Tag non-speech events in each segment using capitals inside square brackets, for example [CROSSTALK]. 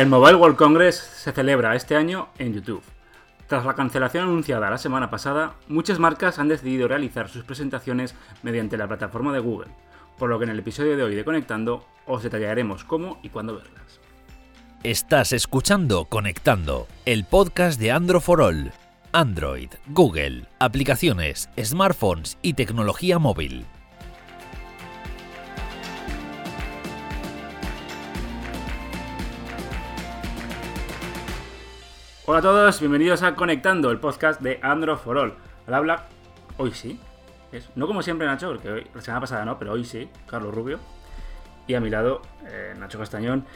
El Mobile World Congress se celebra este año en YouTube. Tras la cancelación anunciada la semana pasada, muchas marcas han decidido realizar sus presentaciones mediante la plataforma de Google, por lo que en el episodio de hoy de Conectando os detallaremos cómo y cuándo verlas. Estás escuchando Conectando, el podcast de Android for All. Android, Google, aplicaciones, smartphones y tecnología móvil. Hola a todos, bienvenidos a Conectando, el podcast de Android for All. Al habla, hoy sí, es, no como siempre Nacho, porque hoy, la semana pasada no, pero hoy sí, Carlos Rubio. Y a mi lado, eh, Nacho Castañón.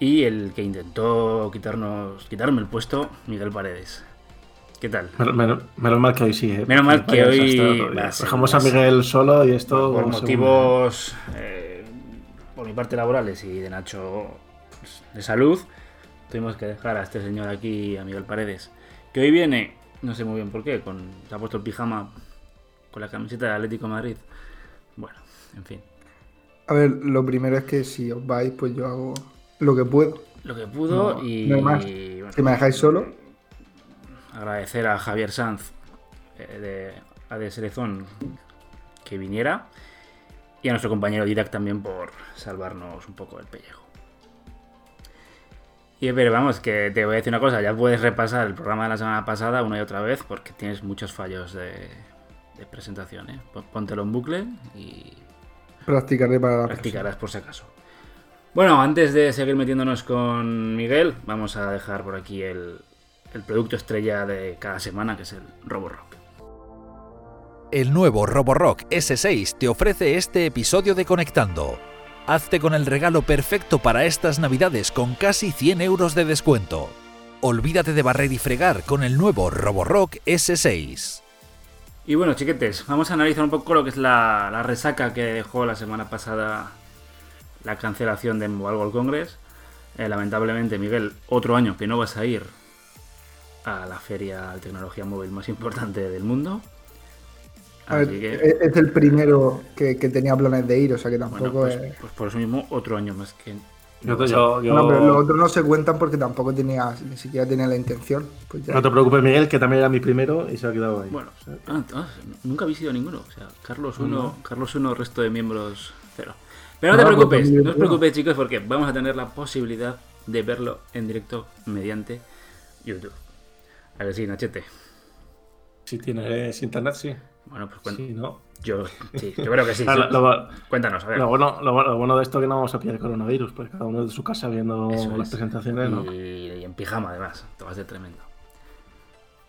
Y el que intentó quitarnos, quitarme el puesto, Miguel Paredes. ¿Qué tal? Menos, mal que hoy sí. ¿eh? Menos mal que hoy. Dejamos a Miguel solo y esto. Por motivos, eh, por mi parte laborales y de Nacho pues, de salud, tuvimos que dejar a este señor aquí, a Miguel Paredes, que hoy viene, no sé muy bien por qué, con, se ha puesto el pijama con la camiseta de Atlético Madrid. Bueno, en fin. A ver, lo primero es que si os vais, pues yo hago lo que puedo. Lo que pudo y. No más. si me dejáis solo. Agradecer a Javier Sanz eh, de AD Serezón que viniera. Y a nuestro compañero Dirac también por salvarnos un poco el pellejo. Y pero vamos, que te voy a decir una cosa, ya puedes repasar el programa de la semana pasada una y otra vez porque tienes muchos fallos de, presentación, ¿eh? Póntelo en bucle y... Practicaré para Practicarás por si acaso. Bueno, antes de seguir metiéndonos con Miguel, vamos a dejar por aquí el, el producto estrella de cada semana, que es el Roborock. El nuevo Roborock S6 te ofrece este episodio de Conectando Hazte con el regalo perfecto para estas navidades con casi 100 euros de descuento. Olvídate de barrer y fregar con el nuevo Roborock S6. Y bueno, chiquetes, vamos a analizar un poco lo que es la, resaca que dejó la semana pasada la cancelación de Mobile World Congress. Eh, lamentablemente, Miguel, otro año que no vas a ir a la feria de tecnología móvil más importante del mundo. E-, es el primero que, tenía planes de ir, o sea que tampoco pues, es... pues, por eso mismo otro año más que... No, pero los otros no se cuentan porque tampoco tenía, ni siquiera tenía la intención. Pues no te preocupes, Miguel, que también era mi primero y se ha quedado ahí. Bueno, ah, ah, nunca habéis ido ninguno. O sea, Carlos 1, Carlos 1, resto de miembros 0. Pero no te preocupes, no os preocupéis, chicos, porque vamos a tener la posibilidad de verlo en directo mediante YouTube. A ver si, Nachete. Si tienes internet, sí. Bueno, pues cuéntanos. Yo, sí, yo creo que sí. [LAUGHS] Cuéntanos, a ver. Lo bueno, lo, bueno, de esto es que no vamos a pillar coronavirus, porque cada uno de su casa viendo las presentaciones. Y, en pijama, además. Esto va a ser tremendo.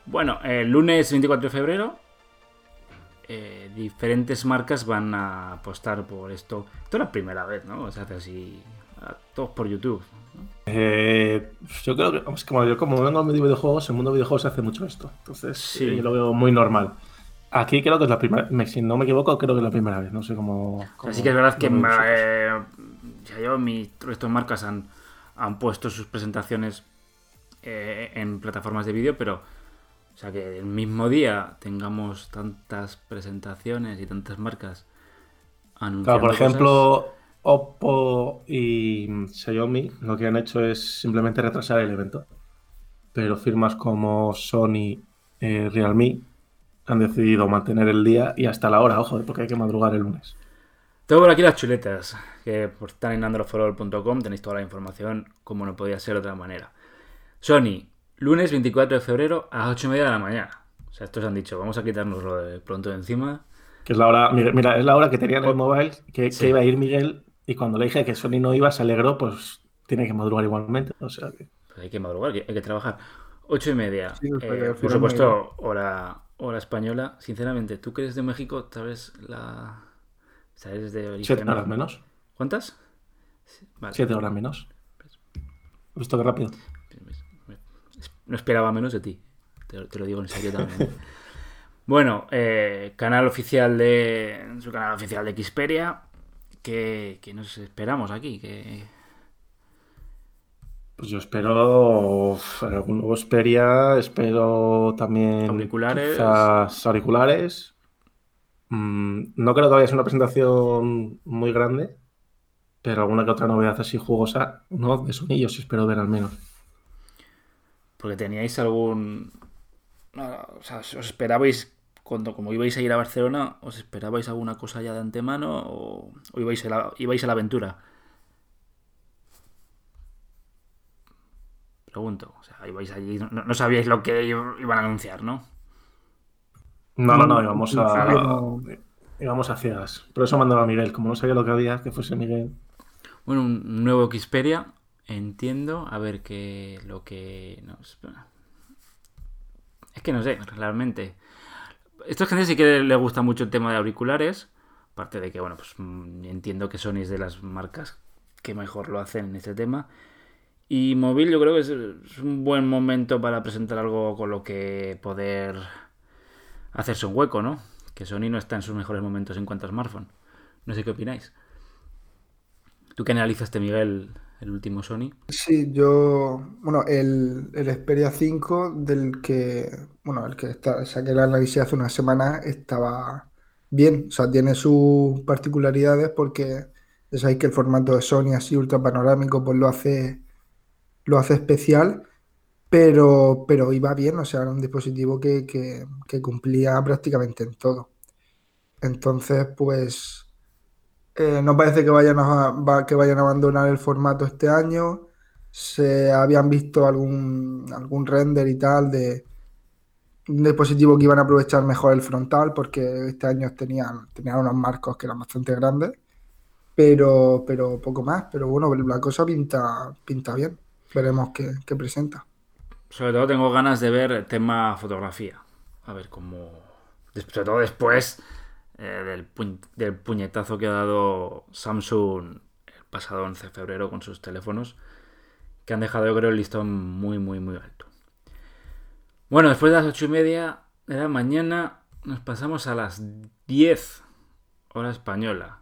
Bueno, el lunes 24 de febrero, eh, diferentes marcas van a apostar por esto. Esto es la primera vez, ¿no? Se hace así, todos por YouTube. Eh, yo creo que, como yo como vengo de videojuegos, en el mundo de videojuegos se hace mucho esto. Entonces, sí. yo lo veo muy normal. Aquí creo que es la primera, si no me equivoco, creo que es la primera vez, no sé cómo... Así que es verdad que eh, ya yo, estas marcas han, han puesto sus presentaciones eh, en plataformas de vídeo, pero o sea que el mismo día tengamos tantas presentaciones y tantas marcas anunciando Claro, por ejemplo, Oppo y Xiaomi lo que han hecho es simplemente retrasar el evento. Pero firmas como Sony, eh, Realme han decidido mantener el día y hasta la hora, ojo, porque hay que madrugar el lunes. Tengo por aquí las chuletas, que por estar en androforol.com tenéis toda la información, como no podía ser de otra manera. Sony, lunes 24 de febrero a las 8 y media de la mañana. O sea, estos han dicho, vamos a quitárnoslo de pronto de encima. Que es la hora, mira, es la hora que tenía en el mobile, que, iba a ir Miguel, y cuando le dije que Sony no iba, se alegró, pues tiene que madrugar igualmente. O sea que... Pues hay que madrugar, hay que trabajar. 8 y media. Eh, por supuesto, hora, hora española, sinceramente, tú que eres de México, ¿sabes la. ¿Sabes de origen? ¿Siete horas menos? ¿Cuántas? Siete horas menos. Visto que rápido. No esperaba menos de ti. Te, lo digo en serio también. [LAUGHS] bueno, eh, canal oficial de. Su canal oficial de Xperia. Que, que nos esperamos aquí. Que pues yo espero algún nuevo Xperia, espero también auriculares. auriculares. Mm, no creo que vaya a ser una presentación muy grande, Pero alguna que otra novedad así jugosa, no, de sonillos espero ver al menos. Porque teníais algún. O sea, ¿os esperabais, cuando como ibais a ir a Barcelona, os esperabais alguna cosa ya de antemano o, ibais, a la, ibais a la aventura? Pregunto, o sea, ibais allí, no, sabíais lo que iban a anunciar, ¿no? No, no, no, íbamos a. Íbamos a ciegas. Por eso mandaba a Miguel, como no sabía lo que había, que fuese Miguel. Bueno, un nuevo Xperia, entiendo. A ver qué. Lo que. nos... Es que no sé, realmente. Esto es gente sí que le gusta mucho el tema de auriculares. Aparte de que, bueno, pues mm, entiendo que Sony es de las marcas que mejor lo hacen en este tema. Y móvil yo creo que es, un buen momento para presentar algo con lo que poder hacerse un hueco, ¿no? Que Sony no está en sus mejores momentos en cuanto a smartphone. No sé qué opináis. ¿Tú qué analizaste, Miguel, el último Sony? Sí, yo, bueno, el, el Xperia 5 del que, bueno, el que está, saqué el análisis hace una semana estaba bien, o sea, tiene sus particularidades porque ya sabéis que el formato de Sony así ultra panorámico pues lo hace lo hace especial, pero, pero iba bien, o sea, era un dispositivo que, cumplía prácticamente en todo. Entonces, pues eh, no parece que vayan, a, que vayan a abandonar el formato este año. Se habían visto algún, algún render y tal de un dispositivo que iban a aprovechar mejor el frontal porque este año tenían, tenían unos marcos que eran bastante grandes, pero, pero poco más. Pero bueno, la cosa pinta, pinta bien veremos qué, presenta. Sobre todo tengo ganas de ver tema fotografía. A ver cómo. Sobre todo después eh, del, puñetazo que ha dado Samsung el pasado 11 de febrero con sus teléfonos. Que han dejado, yo creo, el listón muy, muy, muy alto. Bueno, después de las 8 y media de la mañana, nos pasamos a las 10 hora española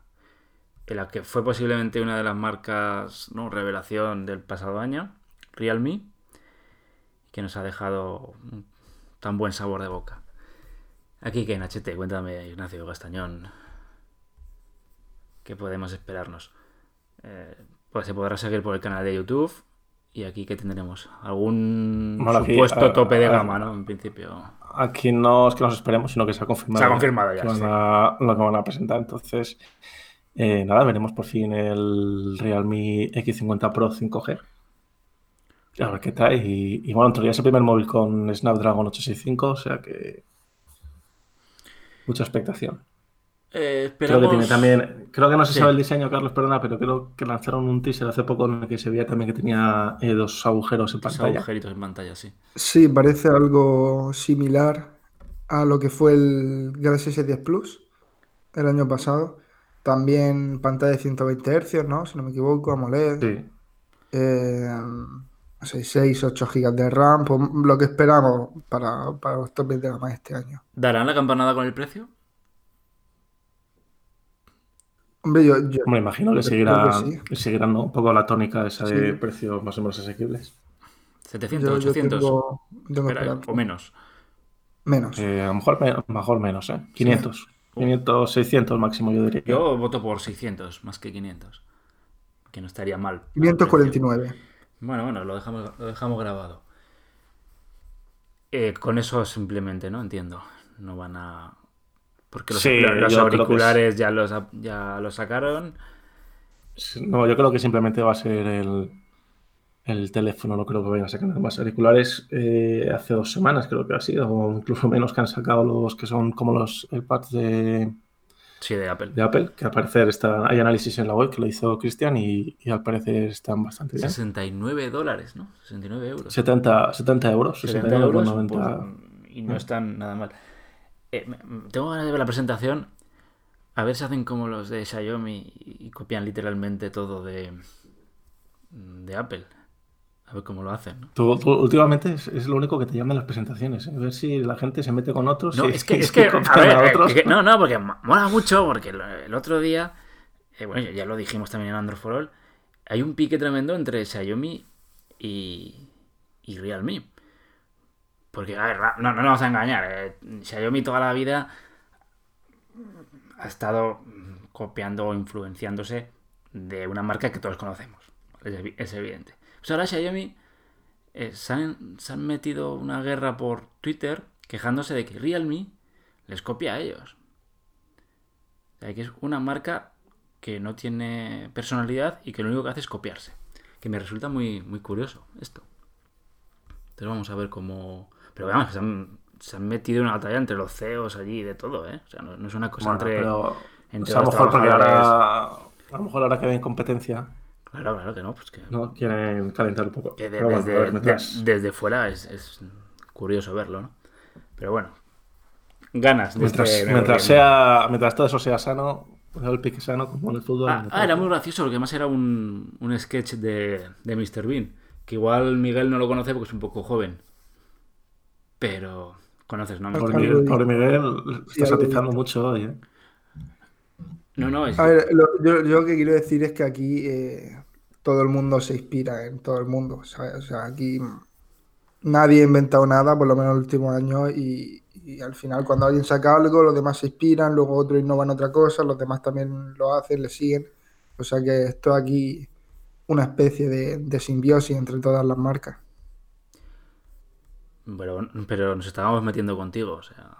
en la que fue posiblemente una de las marcas, ¿no? Revelación del pasado año. Realme, que nos ha dejado tan buen sabor de boca. Aquí que en HT, cuéntame Ignacio Gastañón, ¿qué podemos esperarnos? Eh, pues se podrá seguir por el canal de YouTube y aquí que tendremos algún supuesto eh, tope de eh, gama, ¿no? En principio. Aquí no es que nos esperemos, sino que se ha confirmado. Se ha confirmado ya. Lo que van a presentar, entonces. nada, veremos por fin el Realme X50 Pro 5G a ver qué tal. Y, bueno, en teoría es el primer móvil con Snapdragon 865, o sea que. Mucha expectación. Eh, creo que tiene también. Creo que no se sabe el diseño, Carlos, perdona, pero creo que lanzaron un teaser hace poco en el que se veía también que tenía eh, dos agujeros en pantalla. Dos agujeritos en pantalla, sí. Sí, parece algo similar a lo que fue el Galaxy S10 Plus el año pasado. También pantalla de 120 Hz, ¿no? Si no me equivoco, AMOLED. Sí. Eh, 6, 8 GB de RAM, pues, lo que esperamos para, para los topes de gama este año. ¿Darán la campanada con el precio? Hombre, yo, Me imagino que seguirán un poco la tónica esa de precios más o menos asequibles. 700, 800 o menos. Menos. Eh, a lo mejor, mejor menos, ¿eh? 500. 500, 600 máximo, yo diría. Yo voto por 600 más que 500. Que no estaría mal. 549. Bueno, bueno, lo dejamos, lo dejamos grabado. Eh, con eso simplemente, ¿no? Entiendo. No van a. Porque los, auriculares ya, los, ya los sacaron. No, yo creo que simplemente va a ser el, el teléfono. No creo que vayan a sacar más auriculares. Eh, hace dos semanas creo que ha sido, o incluso menos que han sacado los que son como los pads de Sí, de Apple. De Apple, que al parecer está, hay análisis en la web que lo hizo Cristian y, al parecer están bastante bien. 69 dólares, ¿no? 69 euros. 70, 70 euros. 70, euros, 90... Pues, y no están nada mal. Eh, tengo ganas de ver la presentación. A ver si hacen como los de Xiaomi y copian literalmente todo de, de Apple. A ver cómo lo hacen. ¿no? Tú, últimamente es, lo único que te llaman las presentaciones. ¿eh? A ver si la gente se mete con otros. No, es que, [LAUGHS] es que, a no, no, porque mola mucho, porque el, otro día, eh, bueno, ya lo dijimos también en Android for All, hay un pique tremendo entre Xiaomi y, y Realme. Porque, a ver, no, no nos vamos a engañar. Eh, Xiaomi toda la vida ha estado copiando o influenciándose de una marca que todos conocemos. Es, evidente. Pues ahora Xiaomi eh, se, han, metido una guerra por Twitter quejándose de que Realme les copia a ellos. O sea, que es una marca que no tiene personalidad y que lo único que hace es copiarse. Que me resulta muy, muy curioso esto. Entonces vamos a ver cómo... Pero veamos, se han, se han metido una batalla entre los CEOs allí y de todo, ¿eh? O sea, no, es una cosa entre... entre a lo mejor ahora, a lo mejor ahora que hay competencia Claro, claro que no, pues que. No, quieren calentar un poco. desde, fuera es, curioso verlo, ¿no? Pero bueno, ganas de mientras, este mientras, sea, mientras todo eso sea sano, el pique sano como en el fútbol. Ah, ah era muy gracioso, porque además era un, un sketch de, de Mr. Bean, que igual Miguel no lo conoce porque es un poco joven. Pero conoces, ¿no? Por Miguel, por Miguel está satisfazando mucho hoy, ¿eh? No, no, es... A ver, yo, lo que quiero decir es que aquí eh, todo el mundo se inspira en todo el mundo, O sea, aquí nadie ha inventado nada, por lo menos en los últimos años, y, al final cuando alguien saca algo, los demás se inspiran, luego otros innovan otra cosa, los demás también lo hacen, le siguen. O sea que esto aquí una especie de, simbiosis entre todas las marcas. Pero, pero nos estábamos metiendo contigo, o sea,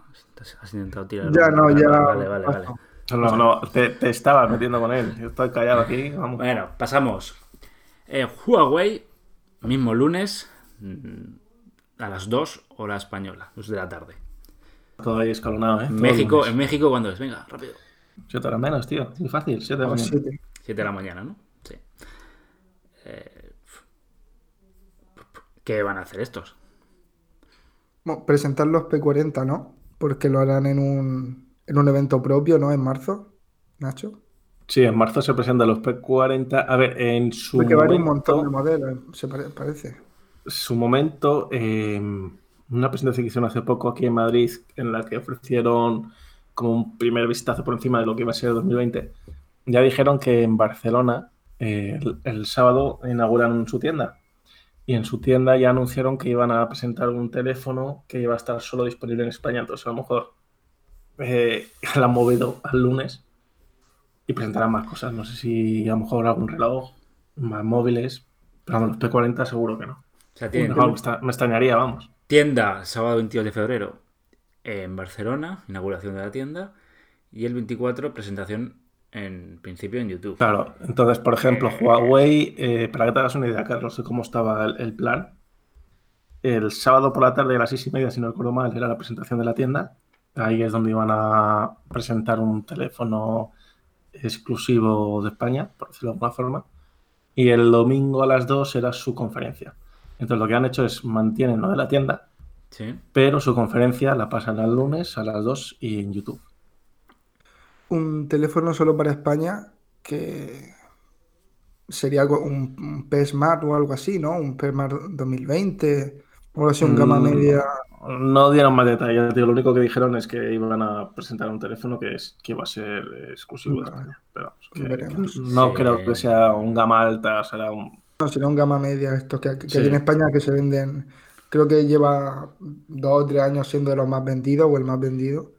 has intentado tirar. Ya, no, ya. Vale, vale, vale. No, no, te, te estabas metiendo con él. Yo estoy callado aquí. Vamos. Bueno, pasamos. Eh, Huawei, mismo lunes, mm, a las 2 hora española, 2 de la tarde. Todo ahí escalonado, ¿eh? México, en México, ¿cuándo es? Venga, rápido. 7 horas menos, tío. Muy fácil, 7 de la mañana. 7 de la mañana, ¿no? Sí. Eh, ¿Qué van a hacer estos? Bueno, presentar los P40, ¿no? Porque lo harán en un, en un evento propio, ¿no? En marzo, Nacho. Sí, en marzo se presentan los P40. A ver, en su Porque momento... un montón de modelos, se parece. Su momento, eh, una presentación que hicieron hace poco aquí en Madrid, en la que ofrecieron como un primer vistazo por encima de lo que iba a ser el 2020, ya dijeron que en Barcelona eh, el, sábado inauguran su tienda. Y en su tienda ya anunciaron que iban a presentar un teléfono que iba a estar solo disponible en España. Entonces, a lo mejor eh, [LAUGHS] la han movido al lunes y presentarán más cosas. No sé si a lo mejor algún reloj, más móviles, pero vamos, los P40 seguro que no. me, extrañaría, vamos. Tienda, sábado 22 de febrero en Barcelona, inauguración de la tienda, y el 24 presentación en principio en YouTube. Claro, entonces, por ejemplo, eh, Huawei, eh, para que te hagas una idea, Carlos, de cómo estaba el, el, plan, el sábado por la tarde a las seis y media, si no recuerdo mal, era la presentación de la tienda, Ahí es donde iban a presentar un teléfono exclusivo de España, por decirlo de alguna forma. Y el domingo a las 2 era su conferencia. Entonces lo que han hecho es mantienen lo de la tienda, pero su conferencia la pasan el lunes a las 2 y en YouTube. Un teléfono solo para España que sería un, un P Smart o algo así, ¿no? Un P Smart 2020 o así, un gama mm, media. No dieron más detalles, lo único que dijeron es que iban a presentar un teléfono que, es, que iba a ser exclusivo de España. Pero no creo que sea un gama alta, será un... No, será un gama media, estos que, que en España que se venden, creo que lleva dos o tres años siendo de los más vendidos o el más vendido,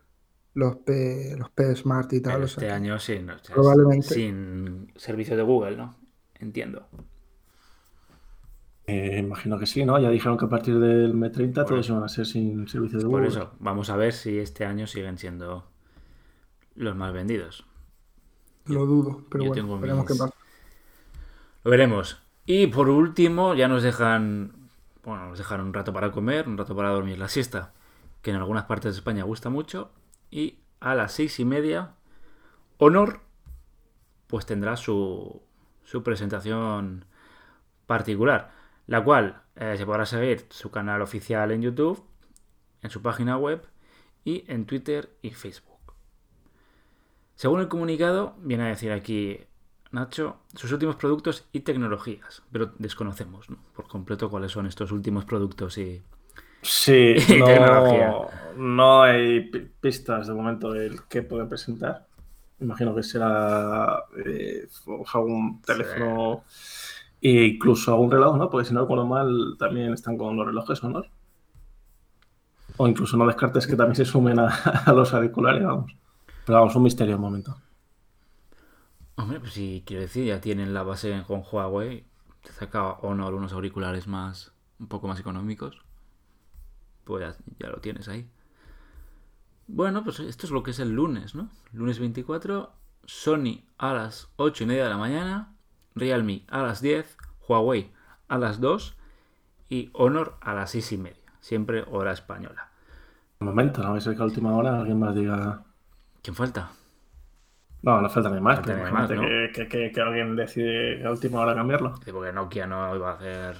los P, los P Smart y tal. este año sí, probablemente. sin servicio de Google, ¿no? Entiendo. Eh, imagino que sí, ¿no? Ya dijeron que a partir del M30 todos van a ser sin servicio de Google. Por eso, vamos a ver si este año siguen siendo los más vendidos. Lo dudo, pero bueno, veremos qué pasa. Lo veremos. Y por último, ya nos dejan, bueno, nos dejan un rato para comer, un rato para dormir la siesta, que en algunas partes de España gusta mucho. Y a las seis y media, Honor, pues tendrá su, su presentación particular la cual eh, se podrá seguir su canal oficial en YouTube, en su página web y en Twitter y Facebook. Según el comunicado, viene a decir aquí Nacho, sus últimos productos y tecnologías, pero desconocemos por completo cuáles son estos últimos productos y, sí, [LAUGHS] no, No hay pistas de momento de qué puede presentar. Imagino que será eh, algún teléfono. E incluso un reloj, ¿no? Porque si no recuerdo mal, también están con los relojes, ¿no? O incluso no descartes que también se sumen a, [LAUGHS] los auriculares, vamos. Pero vamos, un misterio un momento. Hombre, pues si quiero decir, ya tienen la base con Huawei. Te saca Honor unos auriculares más, un poco más económicos. Pues ya, ya lo tienes ahí. Bueno, pues esto es lo que es el lunes, ¿no? Lunes 24, Sony a las 8 y media de la mañana, Realme a las 10, Huawei a las 2 y Honor a las 6 y media. Siempre hora española. Un momento, no a ser que a última hora alguien más diga. ¿Quién falta? No, no falta ni más, Falta pero ni más, imagínate ¿no? que, que- que alguien decide a última hora cambiarlo. Sí, Porque Nokia no iba a hacer.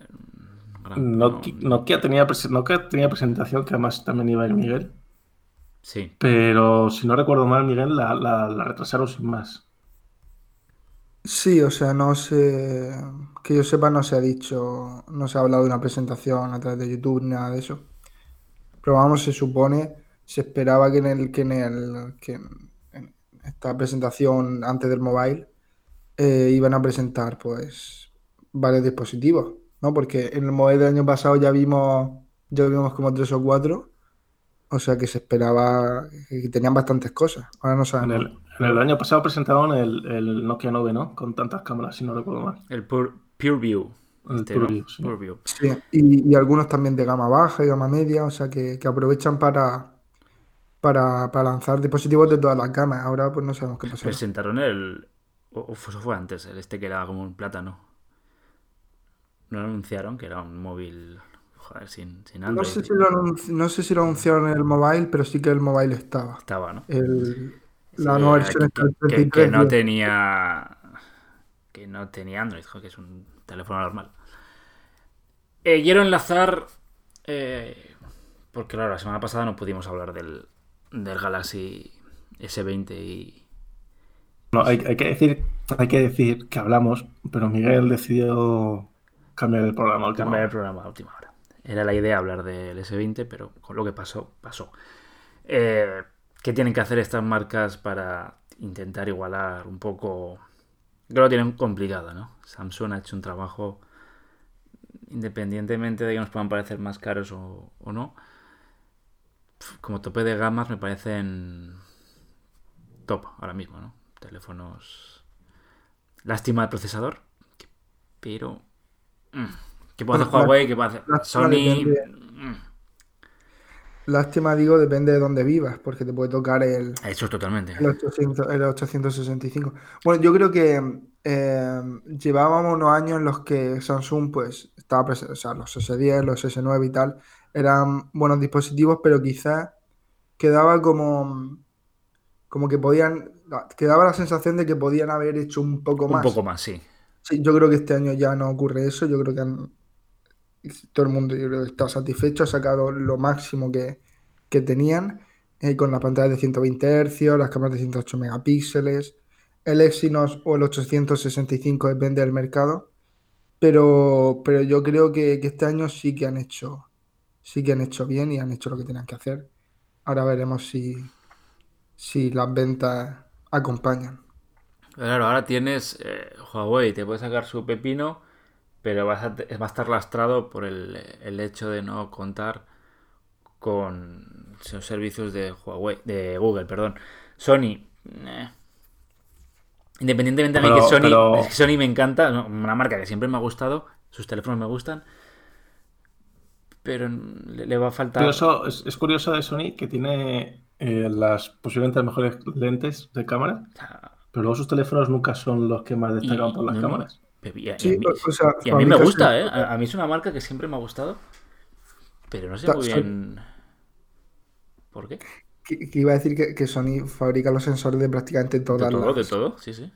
eh, gran- Nokia, Nokia tenía, prese- Nokia tenía presentación que además también iba a ir Miguel, Sí, pero si no recuerdo mal, Miguel la, la- la retrasaron sin más. Sí, o sea, no se. Que yo sepa, no se ha dicho. No se ha hablado de una presentación a través de YouTube nada de eso. Pero vamos, se supone. Se esperaba que en el. Que en el. Que en esta presentación antes del mobile. eh, iban a presentar, pues. Varios dispositivos, ¿no? Porque en el mobile del año pasado ya vimos. Ya vimos como tres o cuatro. O sea que se esperaba. Que tenían bastantes cosas. Ahora no En sabemos. el, en el año pasado presentaron el, el Nokia 9, ¿no? Con tantas cámaras, si no recuerdo mal. el Pure, PureView. El Este, ¿no? PureView, sí. PureView. Sí, y, y algunos también de gama baja y gama media, o sea que, que aprovechan para, para, para lanzar dispositivos de todas las gamas. Ahora pues no sabemos qué pasará. Presentaron el. O, o fue- eso fue antes, el este que era como un plátano. No lo anunciaron, que era un móvil. Joder, sin, sin No Android. sé si lo anunci- no sé si lo anunciaron en el mobile, pero sí que el mobile estaba. Estaba, ¿no? El, la Sí, nueva que- versión el que, que 33 no tenía. Que no tenía Android, que es un teléfono normal. Eh, quiero enlazar. eh, porque claro, la semana pasada no pudimos hablar del, del Galaxy S20 y. No, hay, hay que decir, hay que decir que hablamos, pero Miguel decidió cambiar el programa. a última Cambiar el programa a última hora. Era la idea hablar del S20, pero con lo que pasó, pasó. Eh, ¿Qué tienen que hacer estas marcas para intentar igualar un poco? Que lo tienen complicado, ¿no? Samsung ha hecho un trabajo, independientemente de que nos puedan parecer más caros o, o no. Como tope de gamas me parecen top ahora mismo, ¿no? Teléfonos. Lástima el procesador, pero. mm, ¿Qué puede hacer Huawei? ¿Qué puede hacer lástima Sony? depende. Mm, Lástima, digo, depende de dónde vivas, porque te puede tocar el, Eso totalmente. el, 800 el 865. Bueno, yo creo que eh, llevábamos unos años en los que Samsung, pues, estaba presen- o sea, los S10, los S9 y tal, eran buenos dispositivos, pero quizás quedaba como, como que podían, quedaba la sensación de que podían haber hecho un poco Un más. poco más, sí. Sí, yo creo que este año ya no ocurre eso. Yo creo que han- todo el mundo está satisfecho, ha sacado lo máximo que, que tenían, eh, con la pantalla de 120 Hz, las cámaras de 108 megapíxeles, el Exynos o el 865 depende del mercado, pero, pero yo creo que, que este año sí que han hecho, sí que han hecho bien y han hecho lo que tenían que hacer. Ahora veremos si, si las ventas acompañan. Claro, ahora tienes eh, Huawei, te puede sacar su pepino, pero vas a va a estar lastrado por el, el hecho de no contar con los servicios de Huawei, de Google, perdón. Sony, eh. independientemente de mí que Sony, pero- es que Sony me encanta, una marca que siempre me ha gustado, sus teléfonos me gustan, pero le, le va a faltar. Curioso- es, es curioso de Sony que tiene eh, las posiblemente las mejores lentes de cámara, pero luego sus teléfonos nunca son los que más destacan Y- por las no, no. Y a, y Sí, a mí, o- o sea, y a mí me gusta, ¿eh? A, a mí es una marca que siempre me ha gustado, pero no sé muy bien por qué. Que, que iba a decir que, que Sony fabrica los sensores de prácticamente De todas todo, de las... todo, sí, sí.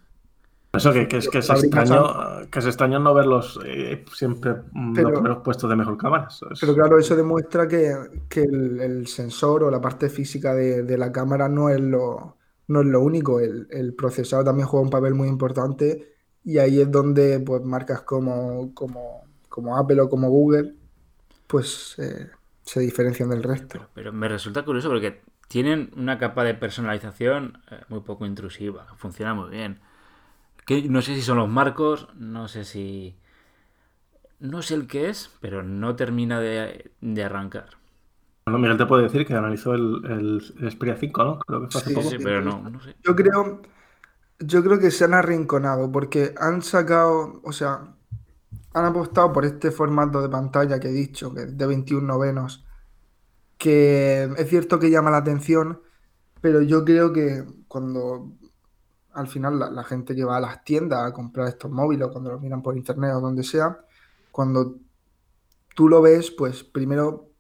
Eso que, que es, que es extraño, que es extraño no verlos eh, siempre Pero- los primeros puestos de mejor cámara. Es- Pero claro, eso demuestra que, que el, el sensor o la parte física de, de la cámara no es lo, no es lo único. El, el procesador también juega un papel muy importante y ahí es donde pues, marcas como, como, como Apple o como Google pues eh, se diferencian del resto. Pero, pero me resulta curioso porque tienen una capa de personalización eh, muy poco intrusiva, que funciona muy bien. Que no sé si son los marcos, no sé si... No sé el que es, pero no termina de, de arrancar. Bueno, Miguel te puede decir que analizó el, el, el Xperia 5, ¿no? Creo que fue hace Sí, poco. Sí, pero no, no sé. Yo creo, Yo creo que se han arrinconado porque han sacado, o sea, han apostado por este formato de pantalla que he dicho, que es de 21 novenos, que es cierto que llama la atención, pero yo creo que cuando al final la, gente que va a las tiendas a comprar estos móviles, o cuando los miran por internet o donde sea, cuando tú lo ves, pues primero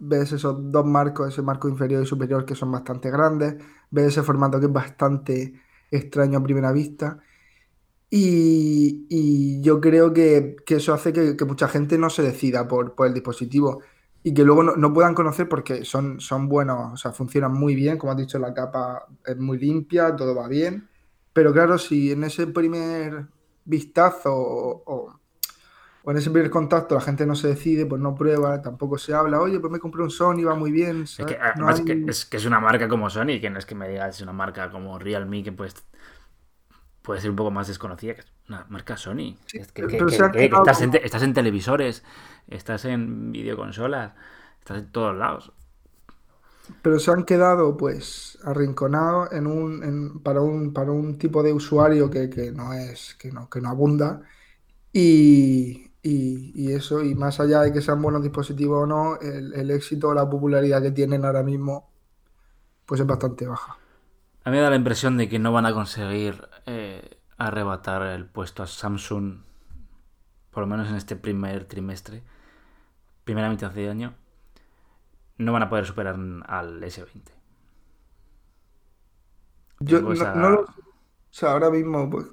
ves esos dos marcos, ese marco inferior y superior que son bastante grandes, ves ese formato que es bastante extraño a primera vista. Y, yo creo que, eso hace que, mucha gente no se decida por, el dispositivo y que luego no, puedan conocer porque son, buenos, o sea, funcionan muy bien, como has dicho, la capa es muy limpia, todo va bien. Pero claro, si en ese primer vistazo o en ese primer contacto la gente no se decide, pues no prueba, tampoco se habla, oye, pues me compré un Sony, va muy bien. Es que, que, es, una marca como Sony, que no es que me digas, es una marca como Realme, que pues puede ser un poco más desconocida, que es una marca Sony. estás, en, estás en televisores, estás en videoconsolas, estás en todos lados. Pero se han quedado pues arrinconados en un, para, un, para un tipo de usuario que, que no es, que no, que no abunda. Y, y, eso, y más allá de que sean buenos dispositivos o no, el, éxito o la popularidad que tienen ahora mismo, pues es bastante baja. A mí me da la impresión de que no van a conseguir eh, arrebatar el puesto a Samsung, por lo menos en este primer trimestre, primera mitad de año. No van a poder superar al S20. Yo no, lo O sea, ahora mismo, pues.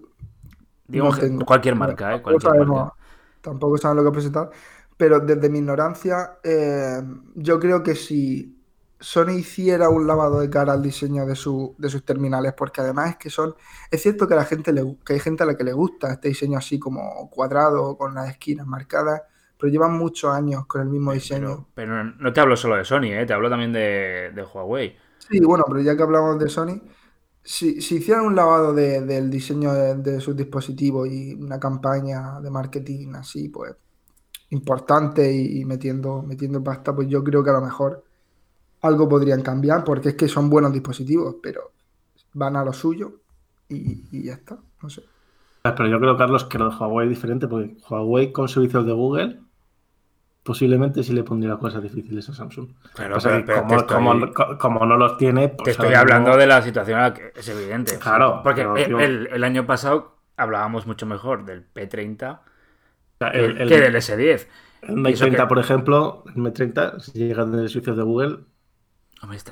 Digo, cualquier marca, ¿eh? Cualquier marca tampoco saben lo que presentar, pero desde mi ignorancia, eh, yo creo que si Sony hiciera un lavado de cara al diseño de, su, de sus terminales, porque además es que son, es cierto que, la gente le, que hay gente a la que le gusta este diseño así como cuadrado, con las esquinas marcadas, pero llevan muchos años con el mismo diseño. Pero, no te hablo solo de Sony, ¿eh? te hablo también de, de Huawei. Sí, bueno, pero ya que hablamos de Sony, si, hicieran un lavado del diseño de, sus dispositivos y una campaña de marketing así, pues importante y, metiendo, metiendo pasta, pues yo creo que a lo mejor algo podrían cambiar, porque es que son buenos dispositivos, pero van a lo suyo y, ya está, no sé. Pero yo creo, Carlos, que lo de Huawei es diferente, porque Huawei con servicios de Google posiblemente sí le pondría cosas difíciles a Samsung. Pero, como, no los tiene. Pues te estoy hablando de la situación, es evidente. Claro. Porque el, año pasado hablábamos mucho mejor del P30 que del S10. El M30, por ejemplo, el M30, si llega a tener servicios de Google,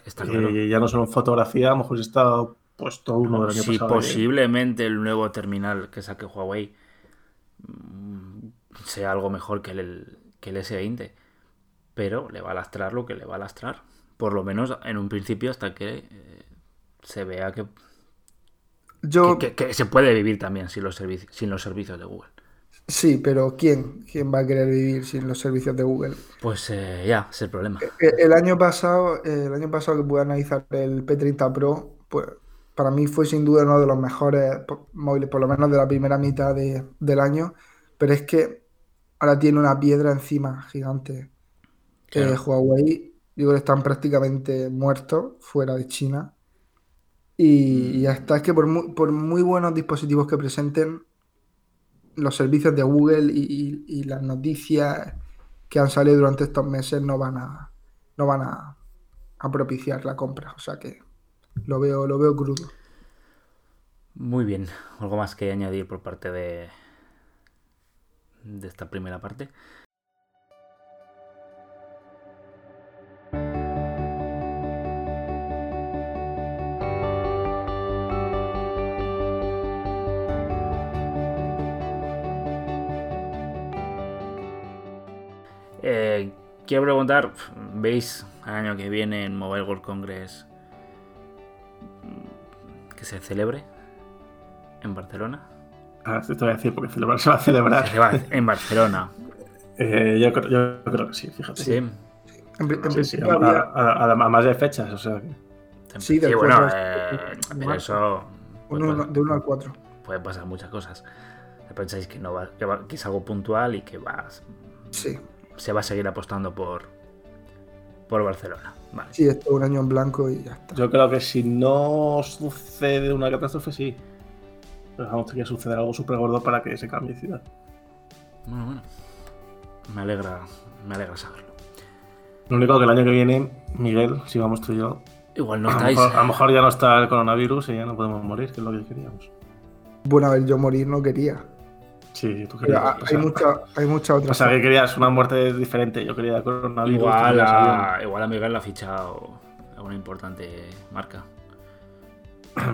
está, eh, ya no solo en fotografía, a lo mejor está puesto uno del año pasado. posiblemente el nuevo terminal que saque Huawei mm, sea algo mejor que el, que el S20, pero le va a lastrar lo que le va a lastrar, por lo menos en un principio hasta que eh, se vea que, Yo... Que, se puede vivir también sin los, sin los servicios de Google. Sí, pero ¿quién? ¿Quién va a querer vivir sin los servicios de Google? Pues eh, ya, es el problema. Eh, el, año pasado, el año pasado que pude analizar el P30 Pro, pues para mí fue sin duda uno de los mejores móviles, por lo menos de la primera mitad del año. Pero es que ahora tiene una piedra encima gigante. que Huawei, digo, están prácticamente muertos fuera de China. Y, ya está, es que por muy, buenos dispositivos que presenten, los servicios de Google y, las noticias que han salido durante estos meses no van a, no van a, propiciar la compra. O sea que lo veo, lo veo crudo. Muy bien. ¿Algo más que añadir por parte de, de esta primera parte. Eh, quiero preguntar, ¿veis año que viene en Mobile World Congress que se celebre en Barcelona? Ah, te voy a decir porque celebrar se va a celebrar. en Barcelona. [LAUGHS] Eh, yo, creo, que sí, fíjate. Sí. además de fechas, o sea. Sí, sí bueno, eh, eso. Pues, de 1 al 4. Pueden pasar muchas cosas. Pensáis que, no va, que, es algo puntual y que va, sí. se va a seguir apostando por, por Barcelona. Vale. Sí, esto es un año en blanco y ya está. Yo creo que si no sucede una catástrofe, sí. Pero vamos, que suceder algo súper gordo para que se cambie de ciudad. Bueno, bueno. Me alegra, me alegra saberlo. Lo único que el año que viene, Miguel, si vamos tú y yo. Igual no a estáis. a lo mejor ya no está el coronavirus y ya no podemos morir, que es lo que queríamos. Bueno, a ver, yo morir no quería. Sí, tú Pero querías. hay, o sea, mucha, hay mucha otra o sea, que querías una muerte diferente. Yo quería coronavirus. Igual a, igual a Miguel le ha fichado a una importante marca.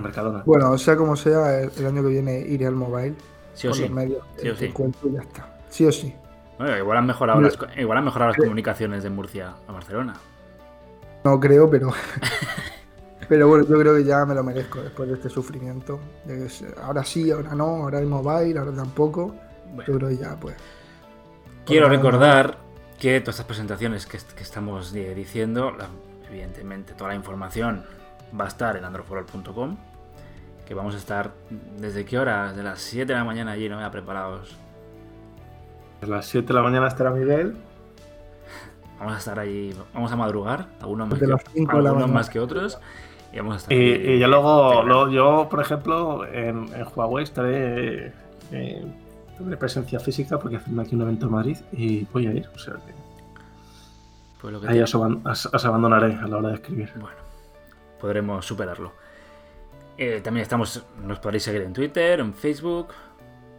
Mercadona. Bueno, sea como sea, el, el año que viene iré al mobile. Sí o con sí. los medios Sí o que sí. encuentro y ya está. Sí o sí. Bueno, igual han mejorado, No. las, igual han mejorado las comunicaciones de Murcia a Barcelona. No creo, pero. [LAUGHS] pero bueno, yo creo que ya me lo merezco después de este sufrimiento. De ahora sí, ahora no, ahora hay mobile, ahora tampoco. Bueno. Yo creo que ya, pues. Quiero recordar que todas estas presentaciones que, est- que estamos eh, diciendo, la- evidentemente toda la información va a estar en androforol.com, que vamos a estar desde qué hora, de las 7 de la mañana allí, no me preparados. A las 7 de la mañana estará Miguel. Vamos a estar allí, vamos a madrugar, algunos más, que, algunos más otros, y vamos a estar Y, y ya luego, yo, por ejemplo, en, en Huawei estaré. eh, presencia física porque hacen aquí un evento en Madrid y voy a ir. O sea que Pues lo que ahí os- os abandonaré a la hora de escribir. Bueno, podremos superarlo. Eh, también estamos, nos podréis seguir en Twitter, en Facebook,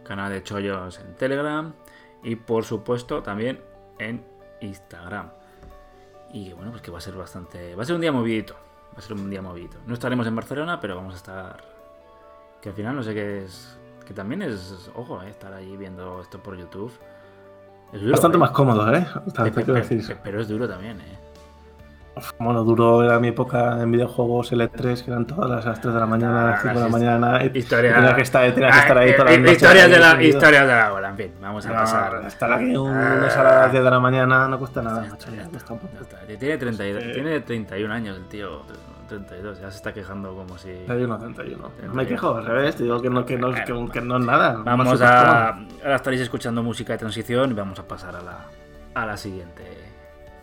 canal de Chollos en Telegram y por supuesto también en Instagram. Y bueno, pues que va a ser bastante. Va a ser un día movidito. Va a ser un día movidito. No estaremos en Barcelona, pero vamos a estar. Que al final no sé qué es. Que también es. Ojo, eh, estar ahí viendo esto por YouTube. Es duro, Bastante eh. más cómodo, ¿eh? Pe- pe- pe- pero es duro también, eh. Bueno, duro era mi época en videojuegos L3, que eran todas las, a las 3 de la mañana, a las 5 de la Ah, sí. mañana. Historia. y tenía que estar, tenía que estar ahí Ah, todas las eh, noches. Historias de la, historias de la hora, en fin, vamos a No, pasar. Estar aquí un lunes a las 10 de la mañana no cuesta nada, macho. Tiene, 30 y- Sí. tiene 31 años el tío, 32, ya se está quejando como si... 31, 31. No me quejo, al revés, te digo que no, que no, que, que no es nada. Vamos a... Ahora estaréis escuchando música de transición y vamos a pasar a la, a la siguiente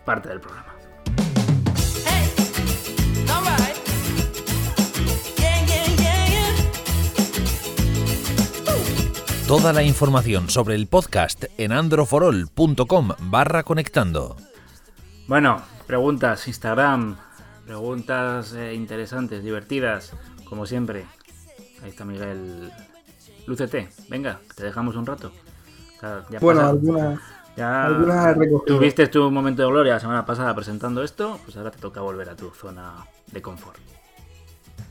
parte del programa. Toda la información sobre el podcast en androforol.com barra conectando. Bueno, preguntas, Instagram, preguntas eh, interesantes, divertidas, como siempre. Ahí está Miguel. Lúcete, venga, te dejamos un rato. O sea, ya Bueno, pasa- alguna. Ya tuviste tu momento de gloria la semana pasada presentando esto, pues ahora te toca volver a tu zona de confort.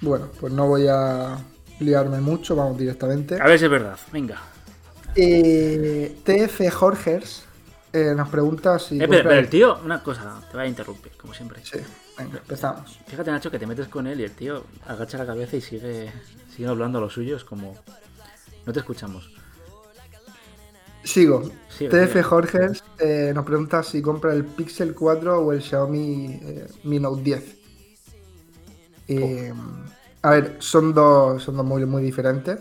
Bueno, pues no voy a liarme mucho, vamos directamente. A ver si es verdad, venga. Eh, TF Jorgers eh, nos pregunta si. Eh, pero, el- tío, una cosa, te va a interrumpir, como siempre. Sí, venga, empezamos. Fíjate, Nacho, que te metes con él y el tío agacha la cabeza y sigue, sigue hablando a lo suyo, es como... No te escuchamos. Sigo. Sigue, TF sigue. Jorgers eh, nos pregunta si compra el Pixel 4 o el Xiaomi eh, Mi Note 10. Eh, a ver, son dos, son dos móviles muy diferentes.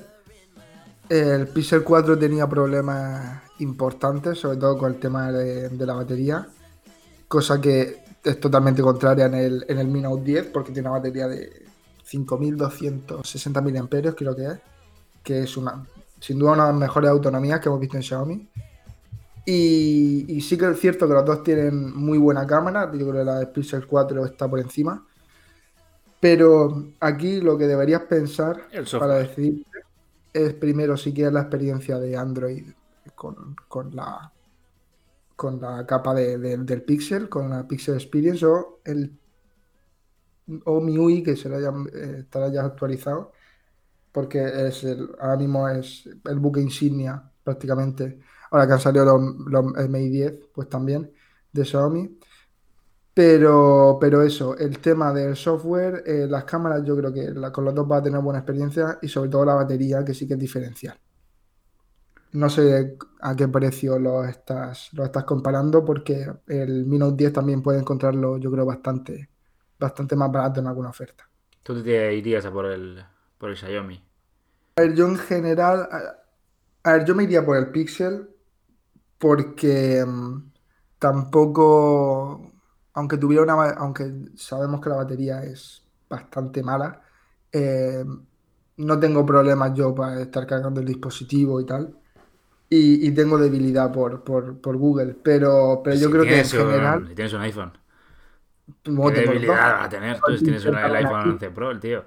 El Pixel 4 tenía problemas importantes, sobre todo con el tema de, de la batería, cosa que es totalmente contraria en el, en el Mi Note 10 porque tiene una batería de 5260 mAh, creo que es, que es una, sin duda una de las mejores autonomías que hemos visto en Xiaomi. Y, y sí que es cierto que los dos tienen muy buena cámara, yo creo que la de Pixel 4 está por encima. Pero aquí lo que deberías pensar para decidir es primero si quieres la experiencia de Android con, con la con la capa de- de- del Pixel, con la Pixel Experience o el o MIUI que será ya, eh, estará ya actualizado porque es el, ahora mismo es el buque insignia prácticamente ahora que han salido los, los Mi 10 pues también de Xiaomi pero, pero eso, el tema del software, eh, las cámaras, yo creo que con los dos va a tener buena experiencia y sobre todo la batería, que sí que es diferencial. No sé a qué precio lo estás, lo estás comparando, porque el Mi Note 10 también puede encontrarlo, yo creo, bastante, bastante más barato en alguna oferta. Tú te irías a por el, por el Xiaomi. A ver, yo en general, a, a ver, yo me iría por el Pixel porque mm, tampoco, aunque tuviera una, aunque sabemos que la batería es bastante mala, eh, no tengo problemas yo para estar cargando el dispositivo y tal. Y, y tengo debilidad por, por, por Google. Pero, pero yo Si creo que en un- general. si tienes un iPhone. ¿Qué debilidad todo. va a tener? Tú si tienes un, el iPhone 11 Pro, el tío.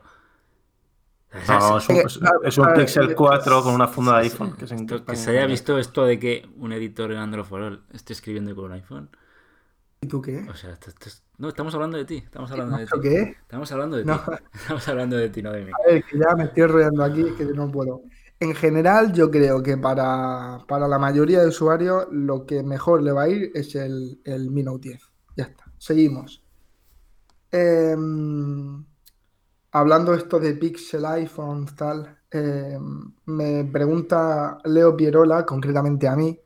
No, es un, Eh, es- es un eh, Pixel eh, 4 con una funda de iPhone. Que se, Esto- que se haya visto esto de que un editor en Android for All esté escribiendo con un iPhone. ¿Y tú qué? O sea, esto- esto es- no, estamos hablando de ti. Estamos hablando de ¿Esto ti. qué? Estamos hablando de ti. No. [LAUGHS] Estamos hablando de ti, no de mí. A ver, que ya me estoy enrollando aquí, que no puedo. En general, yo creo que para, para la mayoría de usuarios lo que mejor le va a ir es el, el Mi Note 10. Ya está. Seguimos. Em, hablando esto de Pixel, iPhone, tal, em, me pregunta Leo Pierola, concretamente a mí,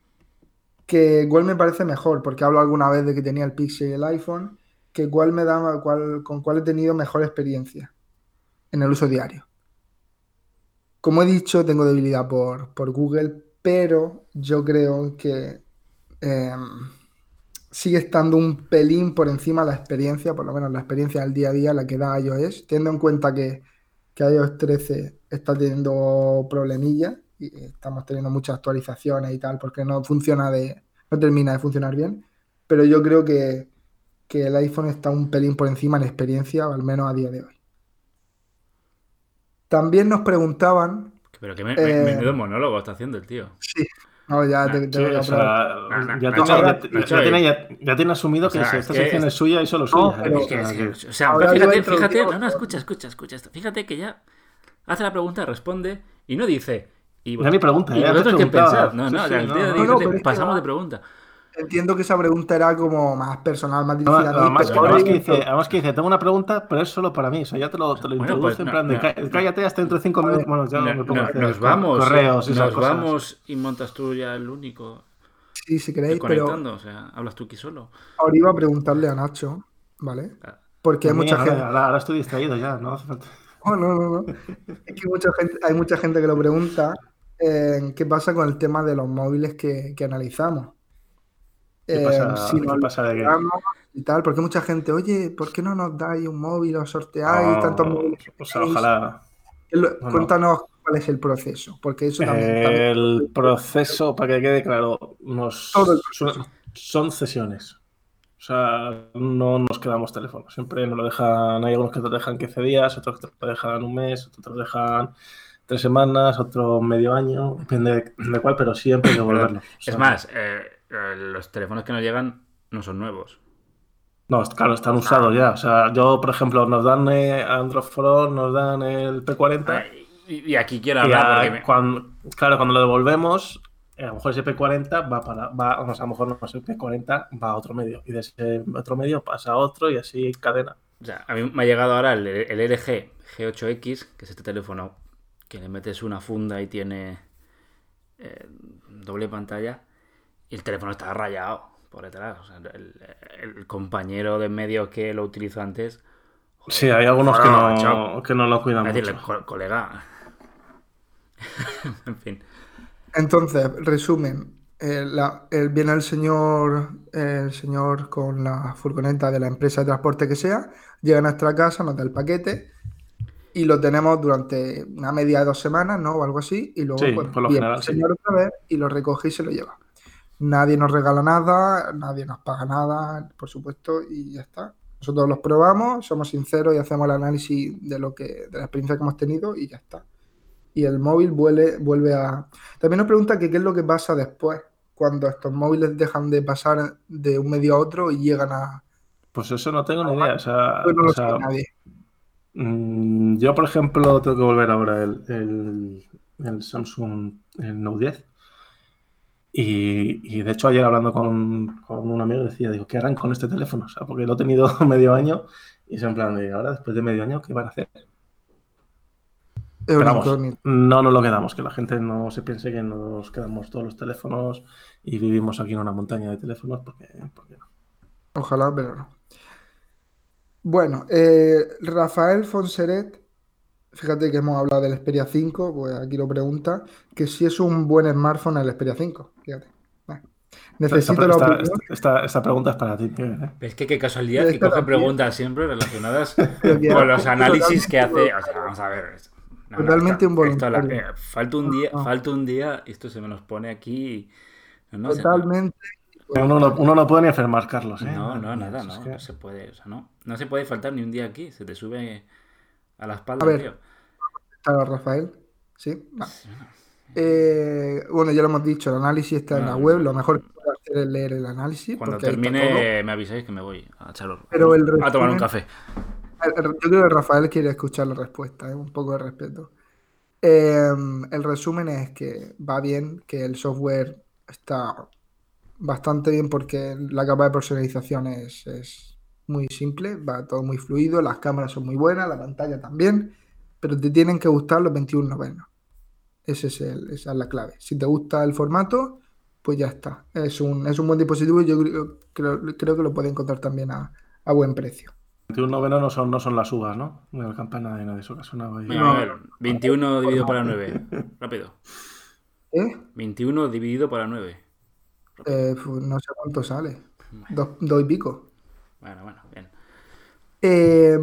que cuál me parece mejor, porque hablo alguna vez de que tenía el Pixel y el iPhone, que cuál me da, cuál, con cuál he tenido mejor experiencia en el uso diario. Como he dicho, tengo debilidad por, por Google, pero yo creo que em, sigue estando un pelín por encima la experiencia, por lo menos la experiencia del día a día, la que da iOS, teniendo en cuenta que, que iOS 13 está teniendo problemillas y estamos teniendo muchas actualizaciones y tal, porque no funciona de, no termina de funcionar bien, pero yo creo que, que el iPhone está un pelín por encima en experiencia, al menos a día de hoy. También nos preguntaban, Pero que me, me- Eh, menudo monólogo está haciendo el tío. sí, no, ya te, te Sí, voy a o sea, Nah, nah, ya, Nacho, tiene, ya, Nacho, ya tiene, ya- ya tiene asumido O sea, que es esta que sección es- es suya y solo No, suya. pero- ¿eh? Es que- O es sea, fíjate, no, no, escucha, escucha, escucha esto. Fíjate que ya hace la pregunta, responde y no dice. Y, Ya ni pregunta, y vosotros qué pensáis. No, no, sí, no, no. No, es pasamos de pregunta. Entiendo que esa pregunta era como más personal, más No, a mí, además, pero además que dice, además que dice, tengo una pregunta, pero es solo para mí. O sea, ya te lo, te lo Bueno, introduce pues, en no, plan de no. "Cá- cállate hasta dentro de cinco minutos. Bueno, ya No, me pongo no, a hacer nos co- vamos, correos nos cosas. vamos y montas tú ya el único sí, si queréis, pero conectando. O sea, hablas tú aquí solo. ahora iba a preguntarle a Nacho, ¿vale? Ah, Porque hay mucha mira, gente. ahora, ahora estoy distraído ya, no hace falta. [LAUGHS] Oh, no, no, no. Es que mucha gente, hay mucha gente que lo pregunta eh, qué pasa con el tema de los móviles que, que analizamos. ¿Qué Eh, pasa- si qué pasa de y tal, porque mucha gente, oye, ¿por qué no nos dais un móvil o sorteáis No, tantos móviles? o sea, ojalá. ¿Qué lo- no, no. Cuéntanos cuál es el proceso, porque eso también, también- El proceso, para que quede claro, nos, son, son cesiones. O sea, no nos quedamos teléfonos. Siempre nos lo dejan. Hay algunos que te dejan 15 días, otros que te lo dejan un mes, otros te dejan tres semanas, otro medio año. Depende de, de cuál, pero siempre hay que devolverlos. O sea, Es más, eh, eh, los teléfonos que nos llegan no son nuevos. No, claro, están usados ya. O sea, yo, por ejemplo, nos dan eh, Android All, nos dan el P40. Ah, Y, y aquí quiero hablar a- porque me- cuando, claro, cuando lo devolvemos, eh, a lo mejor ese P40 va para, va, o sea, a lo mejor no, ese P40 va a otro medio. Y de ese otro medio pasa a otro y así cadena. O sea, a mí me ha llegado ahora el, el LG G8X, que es este teléfono que le metes una funda y tiene eh, doble pantalla, y el teléfono está rayado por detrás. O sea, el, el compañero de medio que lo utilizó antes. Sí, hay algunos que no, que no lo cuidan Es decir, mucho. co- colega. [LAUGHS] en fin. Entonces, resumen, eh, la- el- viene el señor, el señor con la furgoneta de la empresa de transporte que sea, llega a nuestra casa, nos da el paquete y lo tenemos durante una media de dos semanas, ¿no? O algo así, y luego Sí, pues, por lo viene general, el sí. señor otra vez y lo recoge y se lo lleva. Nadie nos regala nada, nadie nos paga nada, por supuesto, y ya está. Nosotros los probamos, somos sinceros y hacemos el análisis de lo que, de la experiencia que hemos tenido y ya está. Y el móvil vuelve, vuelve a. También nos pregunta que qué es lo que pasa después, cuando estos móviles dejan de pasar de un medio a otro y llegan a. Pues eso no tengo ni idea. O sea, Pues no o lo sea, sabe nadie. mm, yo, por ejemplo, tengo que volver ahora el, el, el Samsung el Note 10. Y, y, de hecho ayer hablando con, con, un amigo decía, digo, ¿qué harán con este teléfono? O sea, porque lo he tenido [LAUGHS] medio año y es en plan de, ahora después de medio año, ¿qué van a hacer? Vamos, no nos lo quedamos, que la gente no se piense que nos quedamos todos los teléfonos y vivimos aquí en una montaña de teléfonos, porque, porque no. Ojalá, pero no. Bueno, eh, Rafael Fonseret, fíjate que hemos hablado del Xperia 5, pues aquí lo pregunta, que si es un buen smartphone el Xperia 5, fíjate. Bueno, necesito la esta, opinión. esta, esta, esta pregunta es para ti, ¿eh? Es que qué casualidad que coge preguntas siempre relacionadas [LAUGHS] con los análisis que hace. totalmente- O sea, vamos a ver. No, no, Totalmente esto- esto la- involuntario. eh, falta un día, No. falta un día, y esto se me nos pone aquí. No, no, se- Totalmente. Uno no, uno no puede ni enfermar, Carlos. ¿eh? no, no, nada, no, no se puede, o sea, no, no se puede faltar ni un día aquí, se te sube a la espalda, A ver. tío. Está Rafael. Sí. Vale. Eh, bueno, ya lo hemos dicho, el análisis está en la No, web. Lo mejor que puedo hacer es leer el análisis. Cuando termine, me avisáis que me voy a echar Pero el a tomar un café. El- el- Yo creo que Rafael quiere escuchar la respuesta, ¿eh? un poco de respeto. Eh, el resumen es que va bien, que el software está bastante bien porque la capa de personalización es, es muy simple, va todo muy fluido, las cámaras son muy buenas, la pantalla también, pero te tienen que gustar los 21 novenos. Ese es el- esa es la clave. Si te gusta el formato, pues ya está. Es un, es un buen dispositivo y yo creo, creo, creo que lo puede encontrar también a, a buen precio. 21 noveno no son, no son las uvas, ¿no? No la campana de nada de eso sonado ahí. Venga, a ver, 21 dividido por la 9. Rápido. ¿Eh? 21 dividido por la 9. Eh, fu- no sé cuánto sale. Dos, dos y pico. Bueno, bueno, bien. Eh,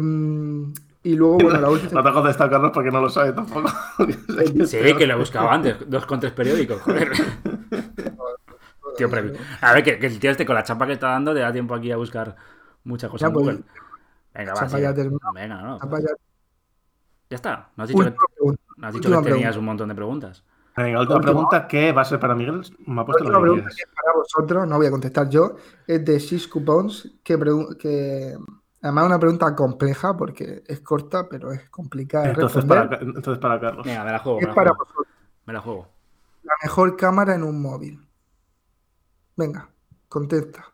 y luego, [LAUGHS] bueno, la última. No te ha contestado Carlos porque no lo sabe tampoco. [LAUGHS] Sí, que lo he buscado antes. Dos con tres periódicos, joder. [LAUGHS] Tío, A ver, que, que el tío este con la chapa que está dando le da tiempo aquí a buscar muchas cosas Ya, pues. Venga, va. chapa sí. ya terminó. Venga, no. Chapa ya- Ya está. ¿No has dicho que, Última pregunta. no has dicho última que tenías pregunta. un montón de preguntas? Venga, última pregunta, ¿qué va a ser para Miguel? Me ha puesto que pregunta que es para vosotros, no voy a contestar yo, es de Six Coupons, que, que además es una pregunta compleja porque es corta, pero es complicada Entonces responder. para, entonces para Carlos. Venga, me la juego. Me Es la para juego. vosotros. Me la juego. La mejor cámara en un móvil. Venga, contesta.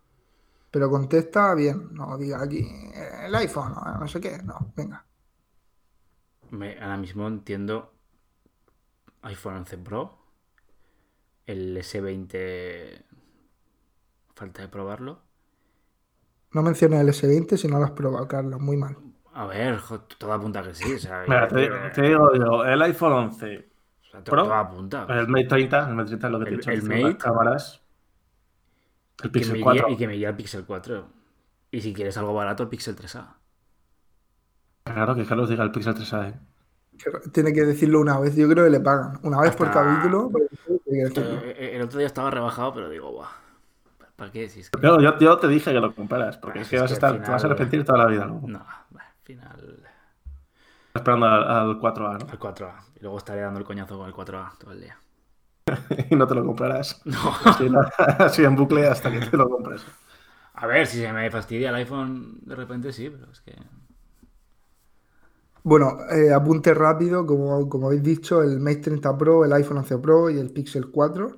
Pero contesta bien, no diga aquí eh, el iPhone, no, no sé qué, no, venga. Me- ahora mismo entiendo iPhone 11 Pro, el S20, falta de probarlo. No menciones el S20 si no lo has probado, Carlos, muy mal. A ver, jo, todo apunta que sí. O sea, Mira, te, te digo yo, el iPhone 11, o sea, todo, Pro, todo apunta. el Mate 30, el Mate 30 es lo que te he El- dicho, el las Mate. cámaras, el que Pixel me 4. iría- y que me iría el Pixel 4. Y si quieres algo barato, el Pixel 3A. Claro, que Carlos diga el Pixel 3A. ¿eh? Tiene que decirlo una vez, yo creo que le pagan. Una vez por capítulo. Eh, El otro día estaba rebajado, pero digo, guau. ¿Para qué decís que Yo, yo, yo te dije que lo compraras, porque es que es vas a al estar, te vas a arrepentir toda la vida. No, bueno, al final. Esperando al, al 4A, ¿no? El 4A. Y luego estaré dando el coñazo con el 4A todo el día. [LAUGHS] y no te lo comprarás. [LAUGHS] No. [LAUGHS] Así, así en bucle hasta que te lo compres. A ver, si se me fastidia el iPhone de repente, sí, pero es que. Bueno, eh, apunte rápido, como, como habéis dicho, el Mate 30 Pro, el iPhone 11 Pro y el Pixel 4.